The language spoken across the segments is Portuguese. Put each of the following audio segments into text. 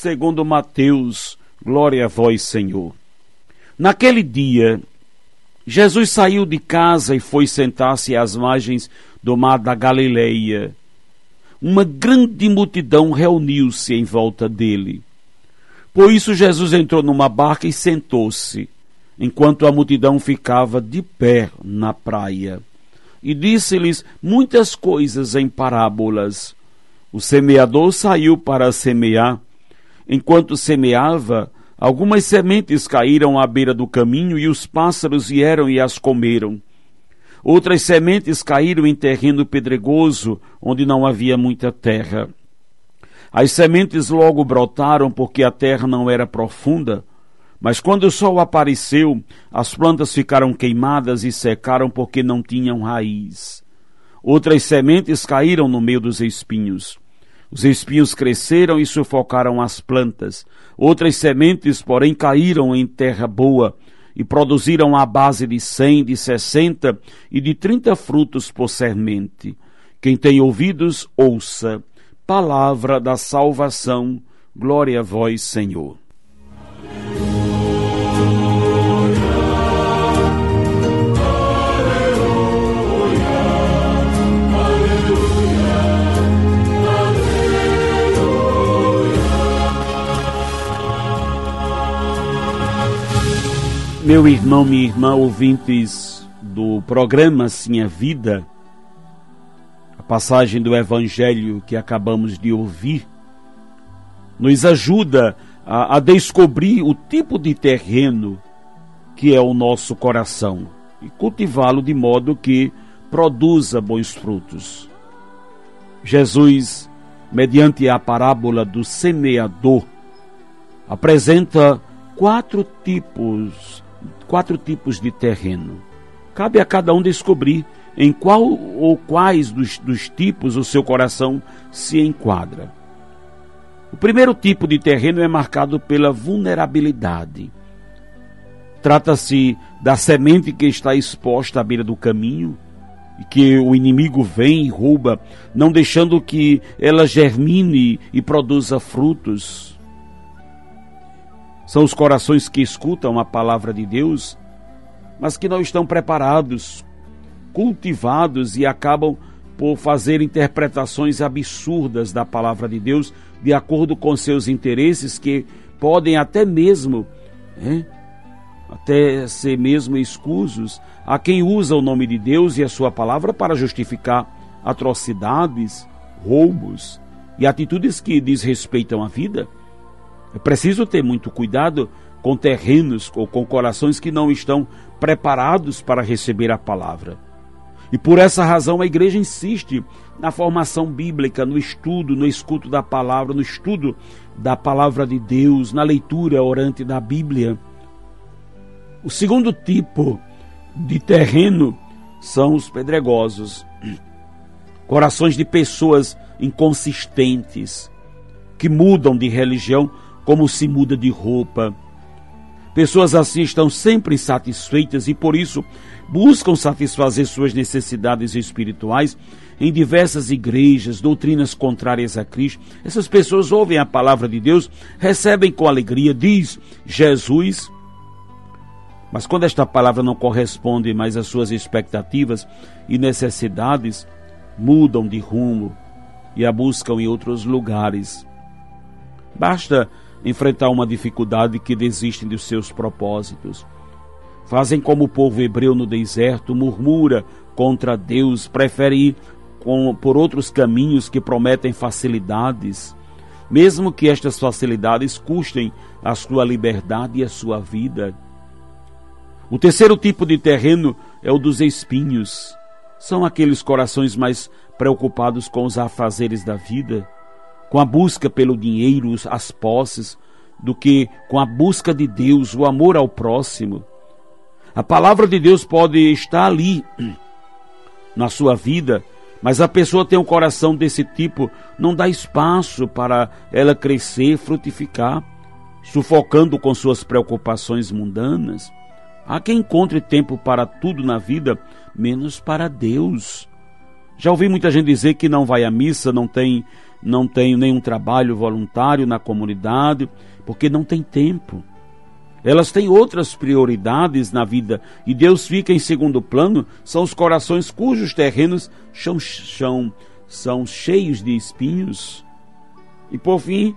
segundo Mateus. Glória a vós, Senhor. Naquele dia, Jesus saiu de casa e foi sentar-se às margens do mar da Galileia. Uma grande multidão reuniu-se em volta dele. Por isso, Jesus entrou numa barca e sentou-se enquanto a multidão ficava de pé na praia. E disse-lhes muitas coisas em parábolas. O semeador saiu para semear. Enquanto semeava, algumas sementes caíram à beira do caminho e os pássaros vieram e as comeram. Outras sementes caíram em terreno pedregoso, onde não havia muita terra. As sementes logo brotaram porque a terra não era profunda mas quando o sol apareceu, as plantas ficaram queimadas e secaram porque não tinham raiz. Outras sementes caíram no meio dos espinhos. Os espinhos cresceram e sufocaram as plantas. Outras sementes, porém, caíram em terra boa e produziram a base de cem, de sessenta e de trinta frutos por semente. Quem tem ouvidos, ouça. Palavra da salvação. Glória a vós, Senhor. Meu irmão, minha irmã, ouvintes do programa Sim a Vida, a passagem do Evangelho que acabamos de ouvir, nos ajuda a, a descobrir o tipo de terreno que é o nosso coração e cultivá-lo de modo que produza bons frutos. Jesus, mediante a parábola do semeador, apresenta quatro tipos quatro tipos de terreno. Cabe a cada um descobrir em qual ou quais dos, dos tipos o seu coração se enquadra. O primeiro tipo de terreno é marcado pela vulnerabilidade. Trata-se da semente que está exposta à beira do caminho e que o inimigo vem e rouba, não deixando que ela germine e produza frutos. São os corações que escutam a palavra de Deus, mas que não estão preparados, cultivados e acabam por fazer interpretações absurdas da palavra de Deus de acordo com seus interesses que podem até mesmo é, até ser mesmo escusos a quem usa o nome de Deus e a sua palavra para justificar atrocidades, roubos e atitudes que desrespeitam a vida. É preciso ter muito cuidado com terrenos ou com corações que não estão preparados para receber a palavra. E por essa razão a igreja insiste na formação bíblica, no estudo, no escuto da palavra, no estudo da palavra de Deus, na leitura orante da Bíblia. O segundo tipo de terreno são os pedregosos, corações de pessoas inconsistentes, que mudam de religião como se muda de roupa. Pessoas assim estão sempre insatisfeitas e por isso buscam satisfazer suas necessidades espirituais em diversas igrejas, doutrinas contrárias a Cristo. Essas pessoas ouvem a palavra de Deus, recebem com alegria, diz Jesus. Mas quando esta palavra não corresponde mais às suas expectativas e necessidades, mudam de rumo e a buscam em outros lugares. Basta enfrentar uma dificuldade que desistem dos seus propósitos. Fazem como o povo hebreu no deserto, murmura contra Deus, prefere ir com, por outros caminhos que prometem facilidades, mesmo que estas facilidades custem a sua liberdade e a sua vida. O terceiro tipo de terreno é o dos espinhos. São aqueles corações mais preocupados com os afazeres da vida com a busca pelo dinheiro, as posses, do que com a busca de Deus, o amor ao próximo. A palavra de Deus pode estar ali na sua vida, mas a pessoa tem um coração desse tipo, não dá espaço para ela crescer, frutificar, sufocando com suas preocupações mundanas. Há quem encontre tempo para tudo na vida, menos para Deus. Já ouvi muita gente dizer que não vai à missa, não tem, não tem nenhum trabalho voluntário na comunidade, porque não tem tempo. Elas têm outras prioridades na vida e Deus fica em segundo plano, são os corações cujos terrenos são, são, são cheios de espinhos. E por fim,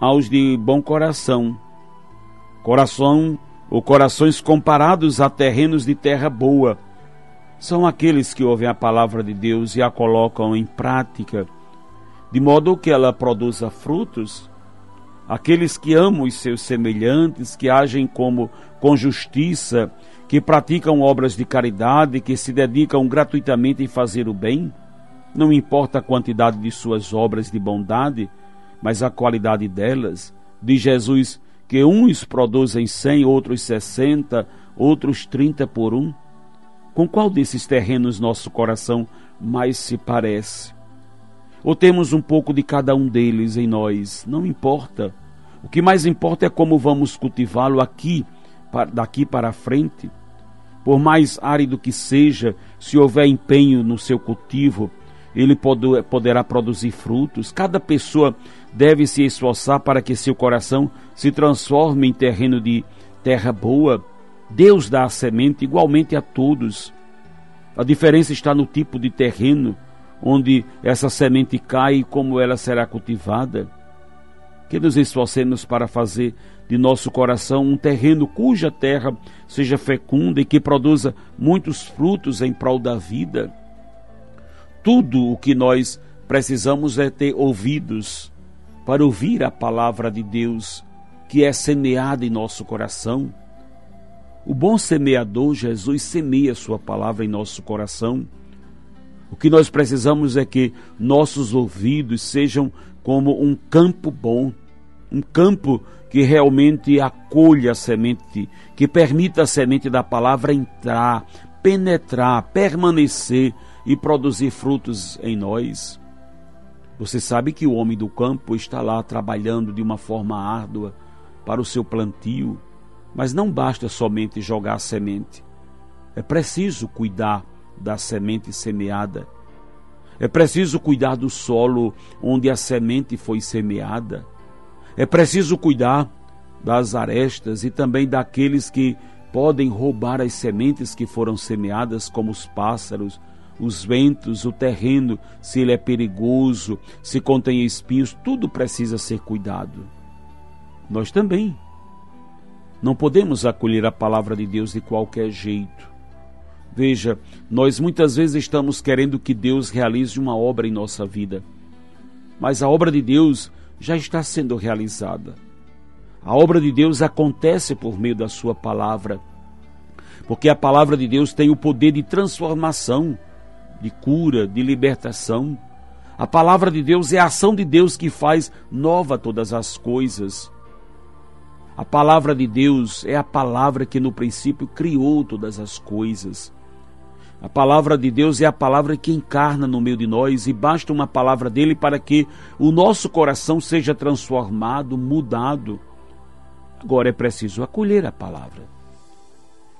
aos de bom coração. Coração ou corações comparados a terrenos de terra boa. São aqueles que ouvem a palavra de Deus e a colocam em prática, de modo que ela produza frutos aqueles que amam os seus semelhantes, que agem como com justiça, que praticam obras de caridade, que se dedicam gratuitamente em fazer o bem, não importa a quantidade de suas obras de bondade, mas a qualidade delas, diz Jesus que uns produzem cem, outros sessenta, outros trinta por um. Com qual desses terrenos nosso coração mais se parece? Ou temos um pouco de cada um deles em nós? Não importa. O que mais importa é como vamos cultivá-lo aqui, daqui para frente. Por mais árido que seja, se houver empenho no seu cultivo, ele poderá produzir frutos. Cada pessoa deve se esforçar para que seu coração se transforme em terreno de terra boa. Deus dá a semente igualmente a todos. A diferença está no tipo de terreno onde essa semente cai e como ela será cultivada. Que nos esforcemos para fazer de nosso coração um terreno cuja terra seja fecunda e que produza muitos frutos em prol da vida. Tudo o que nós precisamos é ter ouvidos para ouvir a palavra de Deus que é semeada em nosso coração. O bom semeador, Jesus, semeia Sua palavra em nosso coração o que nós precisamos é que nossos ouvidos sejam como um campo bom, um campo que realmente acolha a semente, que permita a semente da palavra entrar, penetrar, permanecer e produzir frutos em nós. Você sabe que o homem do campo está lá trabalhando de uma forma árdua para o seu plantio, mas não basta somente jogar a semente. É preciso cuidar da semente semeada. É preciso cuidar do solo onde a semente foi semeada. É preciso cuidar das arestas e também daqueles que podem roubar as sementes que foram semeadas, como os pássaros, os ventos, o terreno, se ele é perigoso, se contém espinhos, tudo precisa ser cuidado. Nós também. Não podemos acolher a palavra de Deus de qualquer jeito. Veja, nós muitas vezes estamos querendo que Deus realize uma obra em nossa vida, mas a obra de Deus já está sendo realizada. A obra de Deus acontece por meio da Sua palavra, porque a palavra de Deus tem o poder de transformação, de cura, de libertação. A palavra de Deus é a ação de Deus que faz nova todas as coisas. A palavra de Deus é a palavra que no princípio criou todas as coisas. A palavra de Deus é a palavra que encarna no meio de nós e basta uma palavra dele para que o nosso coração seja transformado, mudado. Agora é preciso acolher a palavra.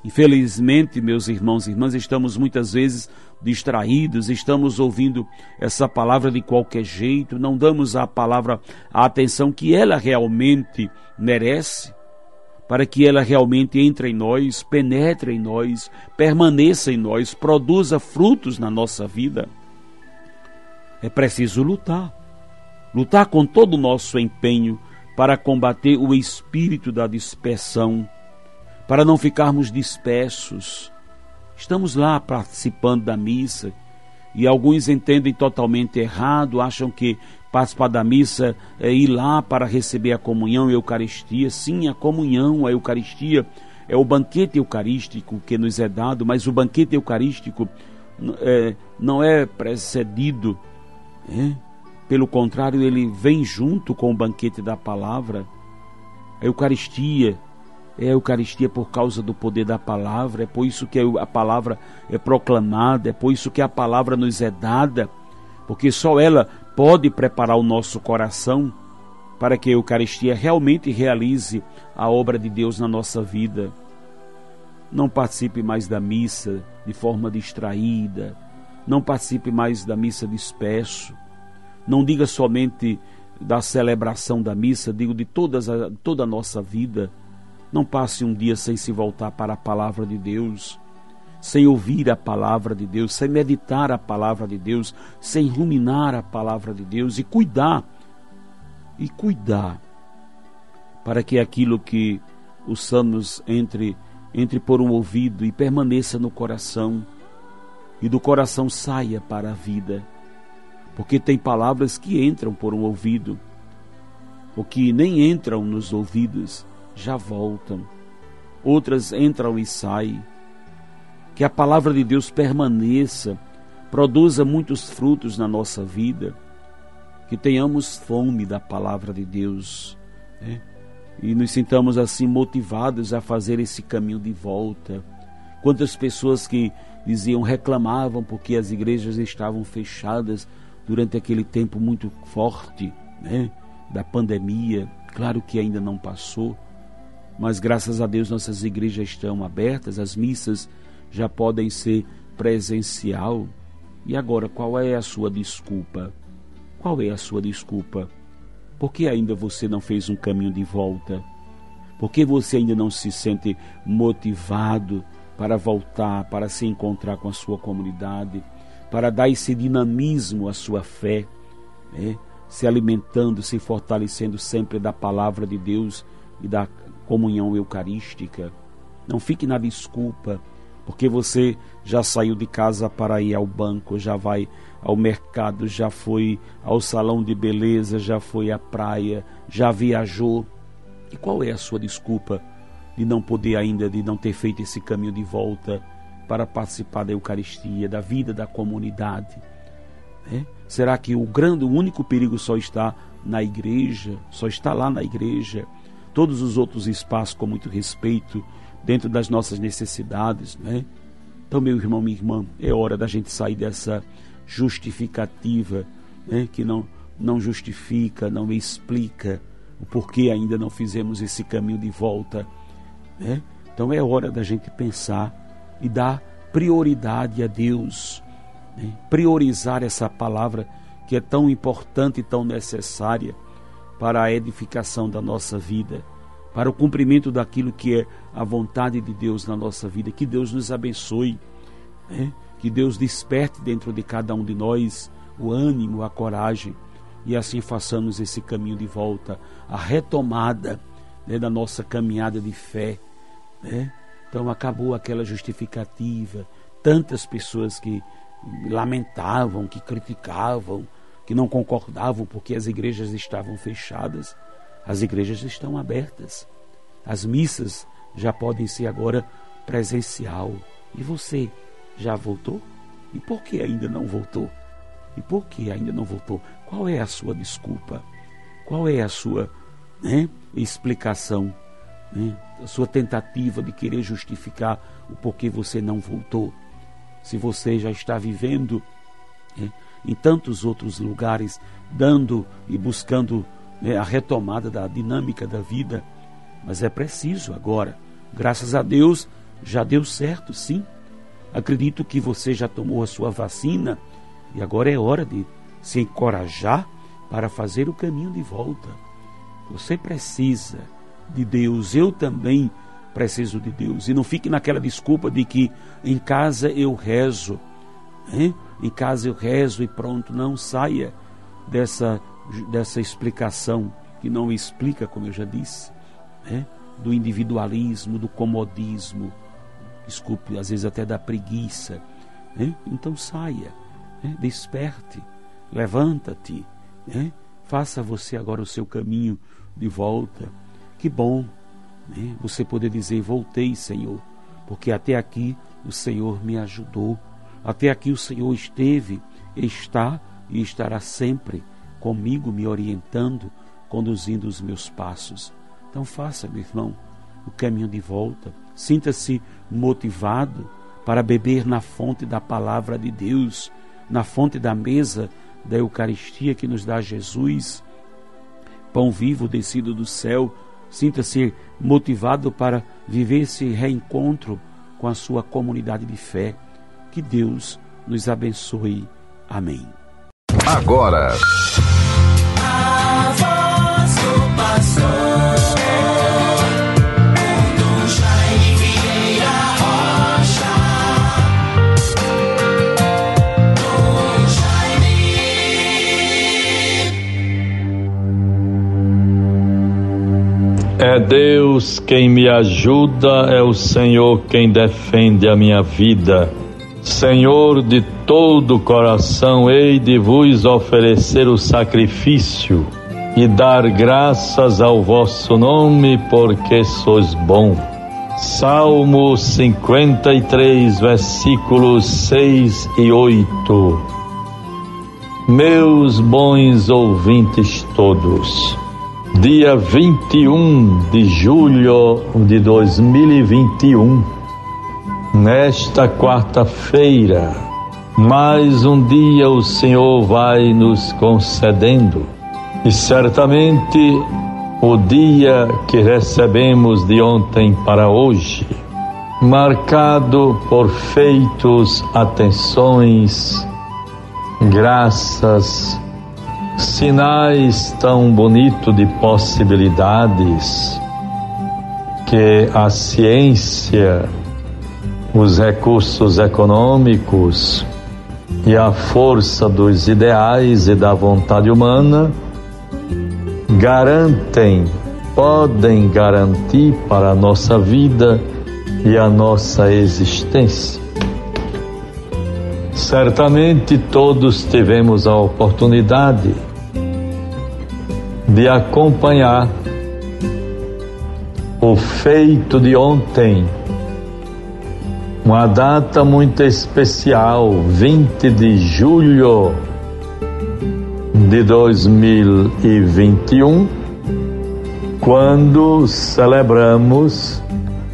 Infelizmente, meus irmãos e irmãs, estamos muitas vezes distraídos, estamos ouvindo essa palavra de qualquer jeito, não damos à palavra a atenção que ela realmente merece para que ela realmente entre em nós, penetre em nós, permaneça em nós, produza frutos na nossa vida. É preciso lutar. Lutar com todo o nosso empenho para combater o espírito da dispersão, para não ficarmos dispersos. Estamos lá participando da missa e alguns entendem totalmente errado, acham que participar da missa, é ir lá para receber a comunhão e a Eucaristia. Sim, a comunhão, a Eucaristia é o banquete eucarístico que nos é dado, mas o banquete eucarístico é, não é precedido, é? pelo contrário, ele vem junto com o banquete da palavra. A Eucaristia é a Eucaristia por causa do poder da palavra, é por isso que a palavra é proclamada, é por isso que a palavra nos é dada, porque só ela pode preparar o nosso coração para que a Eucaristia realmente realize a obra de Deus na nossa vida. Não participe mais da missa de forma distraída, não participe mais da missa disperso, não diga somente da celebração da missa, digo de todas a, toda a nossa vida. Não passe um dia sem se voltar para a palavra de Deus, sem ouvir a palavra de Deus, sem meditar a palavra de Deus, sem ruminar a palavra de Deus e cuidar, e cuidar, para que aquilo que os salmos entre, entre por um ouvido e permaneça no coração, e do coração saia para a vida. Porque tem palavras que entram por um ouvido, ou que nem entram nos ouvidos, já voltam. Outras entram e saem. Que a palavra de Deus permaneça, produza muitos frutos na nossa vida, que tenhamos fome da palavra de Deus né? e nos sintamos assim motivados a fazer esse caminho de volta. Quantas pessoas que diziam, reclamavam porque as igrejas estavam fechadas, durante aquele tempo muito forte né, da pandemia. Claro que ainda não passou, mas graças a Deus nossas igrejas estão abertas, as missas já podem ser presencial. E agora, qual é a sua desculpa? Qual é a sua desculpa? Por que ainda você não fez um caminho de volta? Por que você ainda não se sente motivado para voltar, para se encontrar com a sua comunidade? para dar esse dinamismo à sua fé, né? se alimentando, se fortalecendo sempre da palavra de Deus e da comunhão eucarística. Não fique na desculpa, porque você já saiu de casa para ir ao banco, já vai ao mercado, já foi ao salão de beleza, já foi à praia, já viajou. E qual é a sua desculpa de não poder ainda, de não ter feito esse caminho de volta? para participar da Eucaristia, da vida da comunidade? Né? Será que o grande, o único perigo só está na igreja, só está lá na igreja? Todos os outros espaços com muito respeito, dentro das nossas necessidades, né? Então, meu irmão, minha irmã, é hora da gente sair dessa justificativa, né? Que não, não justifica, não explica o porquê ainda não fizemos esse caminho de volta, né? Então é hora da gente pensar e dar prioridade a Deus. Né? Priorizar essa palavra que é tão importante e tão necessária para a edificação da nossa vida, para o cumprimento daquilo que é a vontade de Deus na nossa vida. Que Deus nos abençoe, né? que Deus desperte dentro de cada um de nós o ânimo, a coragem e assim façamos esse caminho de volta, a retomada né, da nossa caminhada de fé. Né? Então acabou aquela justificativa, tantas pessoas que lamentavam, que criticavam, que não concordavam porque as igrejas estavam fechadas. As igrejas estão abertas. As missas já podem ser agora presencial. E você já voltou? E por que ainda não voltou? E por que ainda não voltou? Qual é a sua desculpa? Qual é a sua né, explicação? Né? a sua tentativa de querer justificar o porquê você não voltou. Se você já está vivendo né, em tantos outros lugares, dando e buscando né, a retomada da dinâmica da vida, mas é preciso agora. Graças a Deus já deu certo, sim. Acredito que você já tomou a sua vacina e agora é hora de se encorajar para fazer o caminho de volta. Você precisa de Deus, eu também preciso de Deus. E não fique naquela desculpa de que em casa eu rezo, hein? Em casa eu rezo e pronto. Não saia dessa, dessa explicação que não explica, como eu já disse, né? do individualismo, do comodismo, desculpe, às vezes até da preguiça. Né? Então saia, né? desperte, levanta-te, né? faça você agora o seu caminho de volta que bom né? você poder dizer: Voltei, Senhor, porque até aqui o Senhor me ajudou, até aqui o Senhor esteve, está e estará sempre comigo, me orientando, conduzindo os meus passos. Então faça, meu irmão, o caminho de volta. Sinta-se motivado para beber na fonte da palavra de Deus, na fonte da mesa da Eucaristia que nos dá Jesus, pão vivo descido do céu. Sinta-se motivado para viver esse reencontro com a sua comunidade de fé. Que Deus nos abençoe. Amém. Agora. É Deus quem me ajuda, é o Senhor quem defende a minha vida. Senhor de todo o coração, hei de vos oferecer o sacrifício e dar graças ao vosso nome, porque sois bom. Salmo 53, versículos 6 e 8. Meus bons ouvintes todos, dia 21 de julho de 2021, nesta quarta-feira, mais um dia o Senhor vai nos concedendo, e certamente o dia que recebemos de ontem para hoje, marcado por feitos, atenções, graças, sinais tão bonitos de possibilidades que a ciência, os recursos econômicos e a força dos ideais e da vontade humana garantem, podem garantir para a nossa vida e a nossa existência. Certamente todos tivemos a oportunidade de acompanhar o feito de ontem, uma data muito especial, 20 de julho de 2021, quando celebramos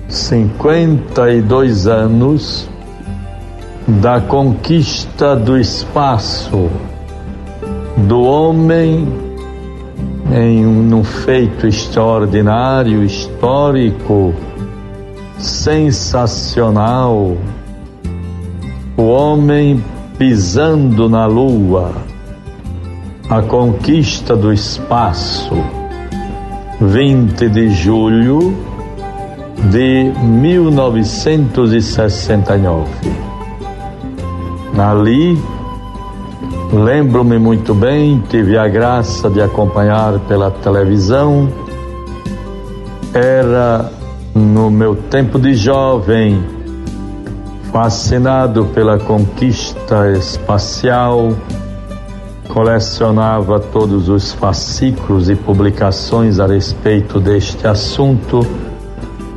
52 anos da conquista do espaço do homem em um feito extraordinário, histórico, sensacional. O homem pisando na lua, a conquista do espaço, 20 de julho de 1969. Ali, lembro-me muito bem, tive a graça de acompanhar pela televisão. Era no meu tempo de jovem, fascinado pela conquista espacial, colecionava todos os fascículos e publicações a respeito deste assunto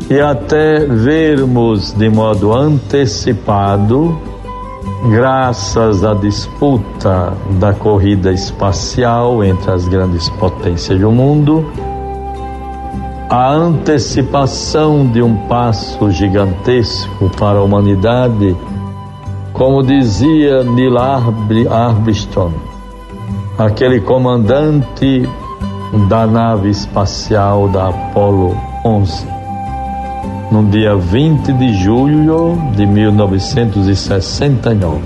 e até vermos de modo antecipado graças à disputa da corrida espacial entre as grandes potências do mundo, a antecipação de um passo gigantesco para a humanidade, como dizia Neil Armstrong, aquele comandante da nave espacial da Apollo 11 no dia 20 de julho de 1969.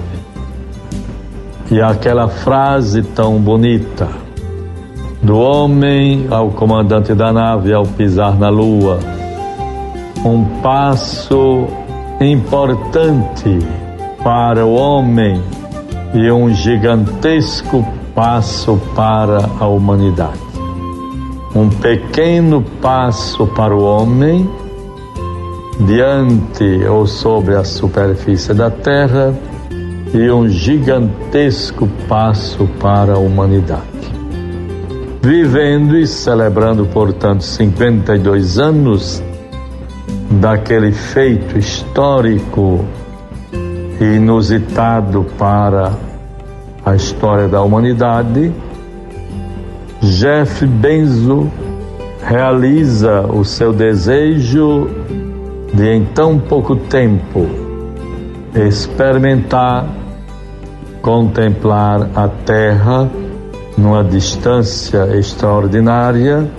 E aquela frase tão bonita do homem ao comandante da nave ao pisar na lua, um passo importante para o homem e um gigantesco passo para a humanidade. Um pequeno passo para o homem diante ou sobre a superfície da Terra e um gigantesco passo para a humanidade. Vivendo e celebrando, portanto, 52 anos daquele feito histórico e inusitado para a história da humanidade, Jeff Bezos realiza o seu desejo de em tão pouco tempo experimentar, contemplar a Terra numa distância extraordinária,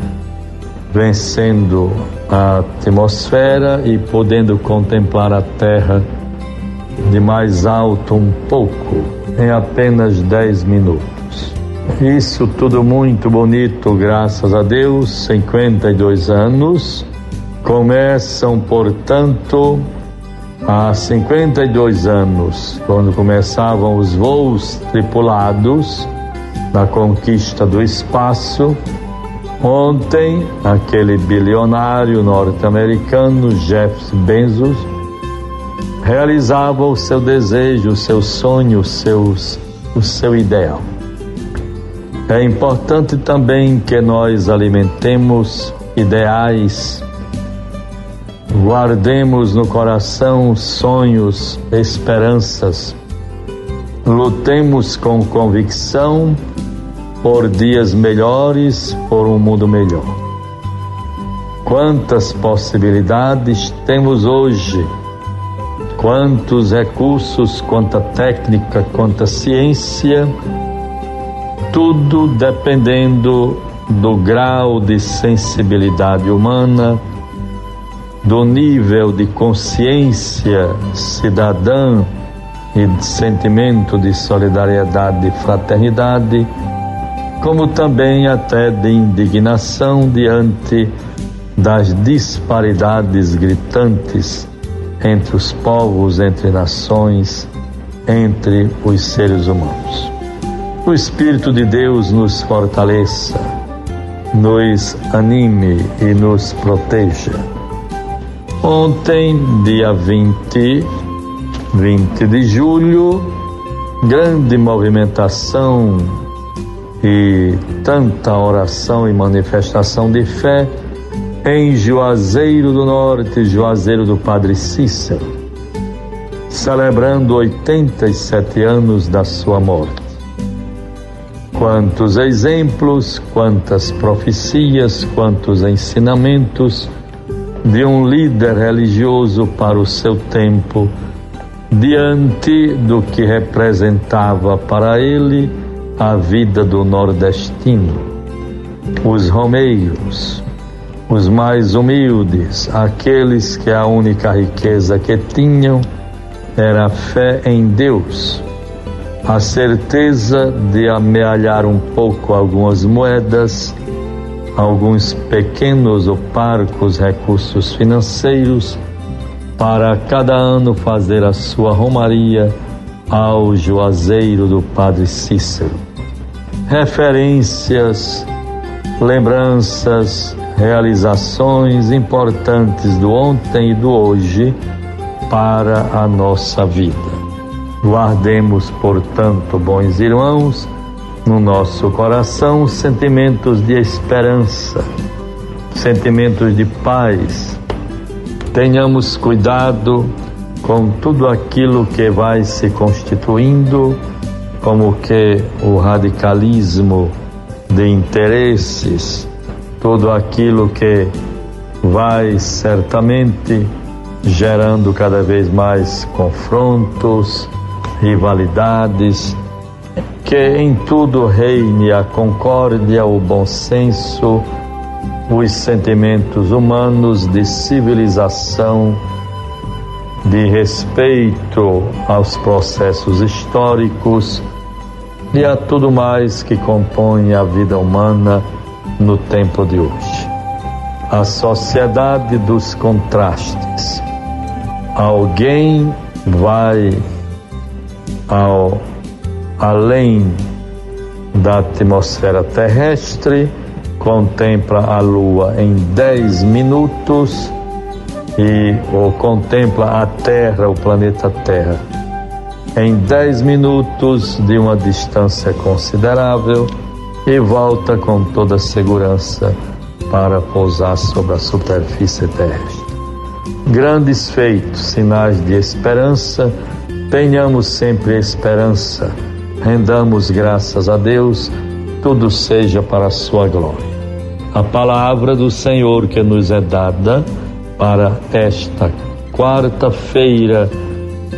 vencendo a atmosfera e podendo contemplar a Terra de mais alto um pouco em apenas 10 minutos. Isso tudo muito bonito, graças a Deus, 52 anos. Começam, portanto, há 52 anos, quando começavam os voos tripulados da conquista do espaço. Ontem, aquele bilionário norte-americano Jeff Bezos realizava o seu desejo, o seu sonho, o, seus, o seu ideal. É importante também que nós alimentemos ideais, guardemos no coração sonhos, esperanças, lutemos com convicção por dias melhores, por um mundo melhor. Quantas possibilidades temos hoje, quantos recursos, quanta técnica, quanta ciência tudo dependendo do grau de sensibilidade humana, do nível de consciência cidadã e de sentimento de solidariedade e fraternidade, como também até de indignação diante das disparidades gritantes entre os povos, entre nações, entre os seres humanos o Espírito de Deus nos fortaleça, nos anime e nos proteja. Ontem, dia 20, 20 de julho, grande movimentação e tanta oração e manifestação de fé em Juazeiro do Norte, Juazeiro do Padre Cícero, celebrando 87 anos da sua morte. Quantos exemplos, quantas profecias, quantos ensinamentos de um líder religioso para o seu tempo, diante do que representava para ele a vida do nordestino. Os romeiros, os mais humildes, aqueles que a única riqueza que tinham era a fé em Deus a certeza de amealhar um pouco algumas moedas, alguns pequenos ou parcos recursos financeiros, para cada ano fazer a sua romaria ao Juazeiro do Padre Cícero. Referências, lembranças, realizações importantes do ontem e do hoje para a nossa vida. Guardemos, portanto, bons irmãos, no nosso coração sentimentos de esperança, sentimentos de paz. Tenhamos cuidado com tudo aquilo que vai se constituindo como que o radicalismo de interesses, tudo aquilo que vai certamente gerando cada vez mais confrontos, rivalidades, que em tudo reine a concórdia, o bom senso, os sentimentos humanos de civilização, de respeito aos processos históricos e a tudo mais que compõe a vida humana no tempo de hoje. A sociedade dos contrastes. Alguém vai ao além da atmosfera terrestre, contempla a Lua em 10 minutos e ou contempla a Terra, o planeta Terra, em 10 minutos de uma distância considerável e volta com toda segurança para pousar sobre a superfície terrestre. Grandes feitos, sinais de esperança Tenhamos sempre esperança, rendamos graças a Deus, tudo seja para a sua glória. a palavra do Senhor que nos é dada para esta quarta-feira,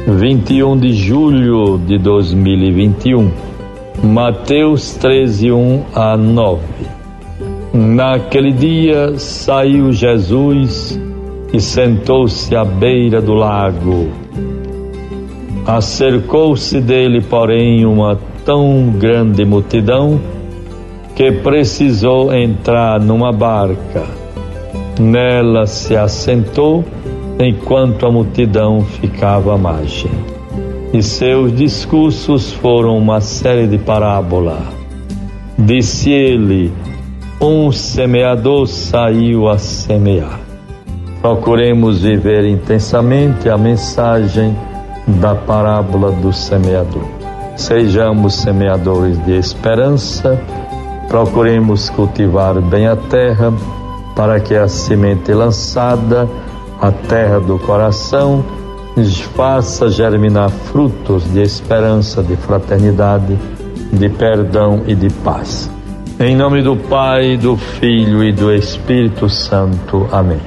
21 de julho de 2021. Mateus 13, 1 a 9. Naquele dia saiu Jesus e sentou-se à beira do lago. Acercou-se dele, porém, uma tão grande multidão que precisou entrar numa barca. Nela se assentou enquanto a multidão ficava à margem. E seus discursos foram uma série de parábola. Disse ele: Um semeador saiu a semear. Procuremos viver intensamente a mensagem da parábola do semeador. Sejamos semeadores de esperança Procuremos cultivar bem a terra, para que a semente lançada, a terra do coração, faça germinar frutos de esperança, de fraternidade, de perdão e de paz. Em nome do Pai, do Filho e do Espírito Santo. Amém.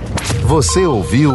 Você ouviu